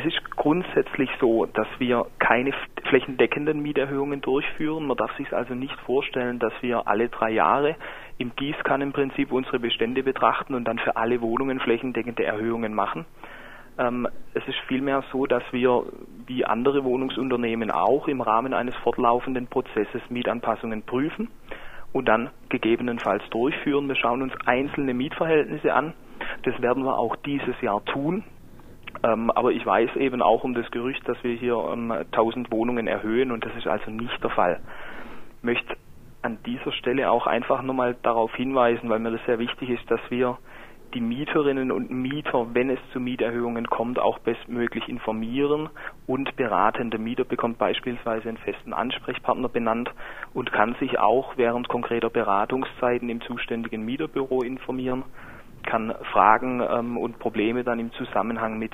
Es ist grundsätzlich so, dass wir keine flächendeckenden Mieterhöhungen durchführen. Man darf sich also nicht vorstellen, dass wir alle drei Jahre im Gießkannenprinzip unsere Bestände betrachten und dann für alle Wohnungen flächendeckende Erhöhungen machen. Ähm, es ist vielmehr so, dass wir wie andere Wohnungsunternehmen auch im Rahmen eines fortlaufenden Prozesses Mietanpassungen prüfen und dann gegebenenfalls durchführen. Wir schauen uns einzelne Mietverhältnisse an. Das werden wir auch dieses Jahr tun. Ähm, aber ich weiß eben auch um das Gerücht, dass wir hier ähm, 1000 Wohnungen erhöhen und das ist also nicht der Fall. Ich möchte an dieser Stelle auch einfach nochmal darauf hinweisen, weil mir das sehr wichtig ist, dass wir die Mieterinnen und Mieter, wenn es zu Mieterhöhungen kommt, auch bestmöglich informieren und beraten. Der Mieter bekommt beispielsweise einen festen Ansprechpartner benannt und kann sich auch während konkreter Beratungszeiten im zuständigen Mieterbüro informieren kann Fragen ähm, und Probleme dann im Zusammenhang mit,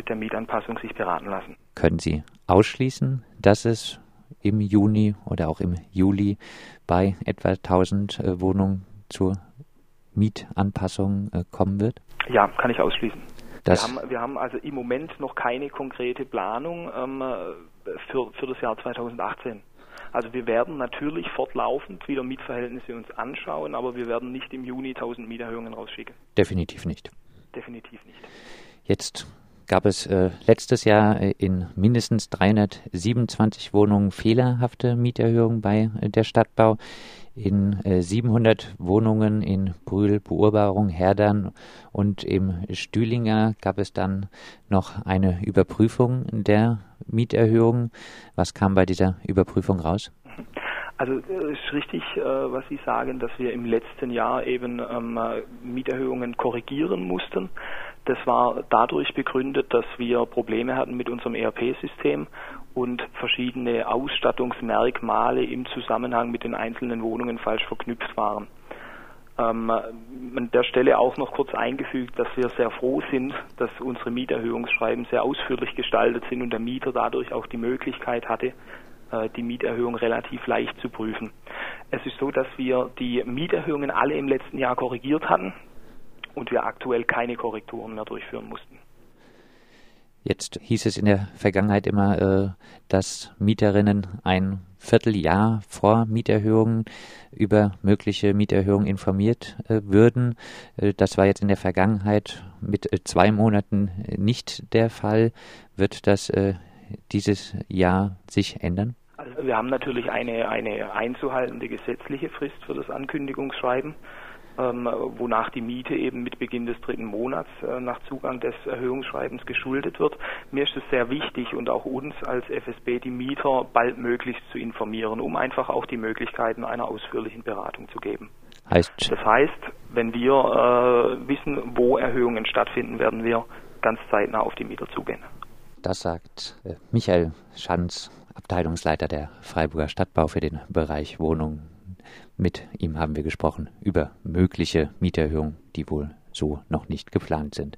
mit der Mietanpassung sich beraten lassen. Können Sie ausschließen, dass es im Juni oder auch im Juli bei etwa 1000 äh, Wohnungen zur Mietanpassung äh, kommen wird? Ja, kann ich ausschließen. Wir haben, wir haben, also im Moment noch keine konkrete Planung ähm, für, für das Jahr 2018. Also wir werden natürlich fortlaufend wieder Mietverhältnisse uns anschauen, aber wir werden nicht im Juni 1000 Mieterhöhungen rausschicken. Definitiv nicht. Definitiv nicht. Jetzt gab es äh, letztes Jahr äh, in mindestens 327 Wohnungen fehlerhafte Mieterhöhungen bei äh, der Stadtbau. In 700 äh, Wohnungen in Brühl, Beurbarung, Herdern und im Stühlinger gab es dann noch eine Überprüfung der Mieterhöhung. Was kam bei dieser Überprüfung raus? Also es äh, ist richtig, äh, was Sie sagen, dass wir im letzten Jahr eben ähm, Mieterhöhungen korrigieren mussten. Das war dadurch begründet, dass wir Probleme hatten mit unserem ERP-System und verschiedene Ausstattungsmerkmale im Zusammenhang mit den einzelnen Wohnungen falsch verknüpft waren. Ähm, an der Stelle auch noch kurz eingefügt, dass wir sehr froh sind, dass unsere Mieterhöhungsschreiben sehr ausführlich gestaltet sind und der Mieter dadurch auch die Möglichkeit hatte, äh, die Mieterhöhung relativ leicht zu prüfen. Es ist so, dass wir die Mieterhöhungen alle im letzten Jahr korrigiert hatten und wir aktuell keine Korrekturen mehr durchführen mussten. Jetzt hieß es in der Vergangenheit immer, äh, dass Mieterinnen ein Vierteljahr vor Mieterhöhungen über mögliche Mieterhöhungen informiert äh, würden. Äh, das war jetzt in der Vergangenheit mit zwei Monaten nicht der Fall. Wird das dieses Jahr sich ändern? Also wir haben natürlich eine, eine einzuhaltende gesetzliche Frist für das Ankündigungsschreiben ähm, wonach die Miete eben mit Beginn des dritten Monats äh, nach Zugang des Erhöhungsschreibens geschuldet wird. Mir ist es sehr wichtig und auch uns als FSB die Mieter baldmöglichst zu informieren, um einfach auch die Möglichkeiten einer ausführlichen Beratung zu geben. Heißt, das heißt, wenn wir äh, wissen, wo Erhöhungen stattfinden, werden wir ganz zeitnah auf die Mieter zugehen. Das sagt äh, Michael Schanz, Abteilungsleiter der Freiburger Stadtbau für den Bereich Wohnung mit ihm haben wir gesprochen über mögliche Mieterhöhungen, die wohl so noch nicht geplant sind.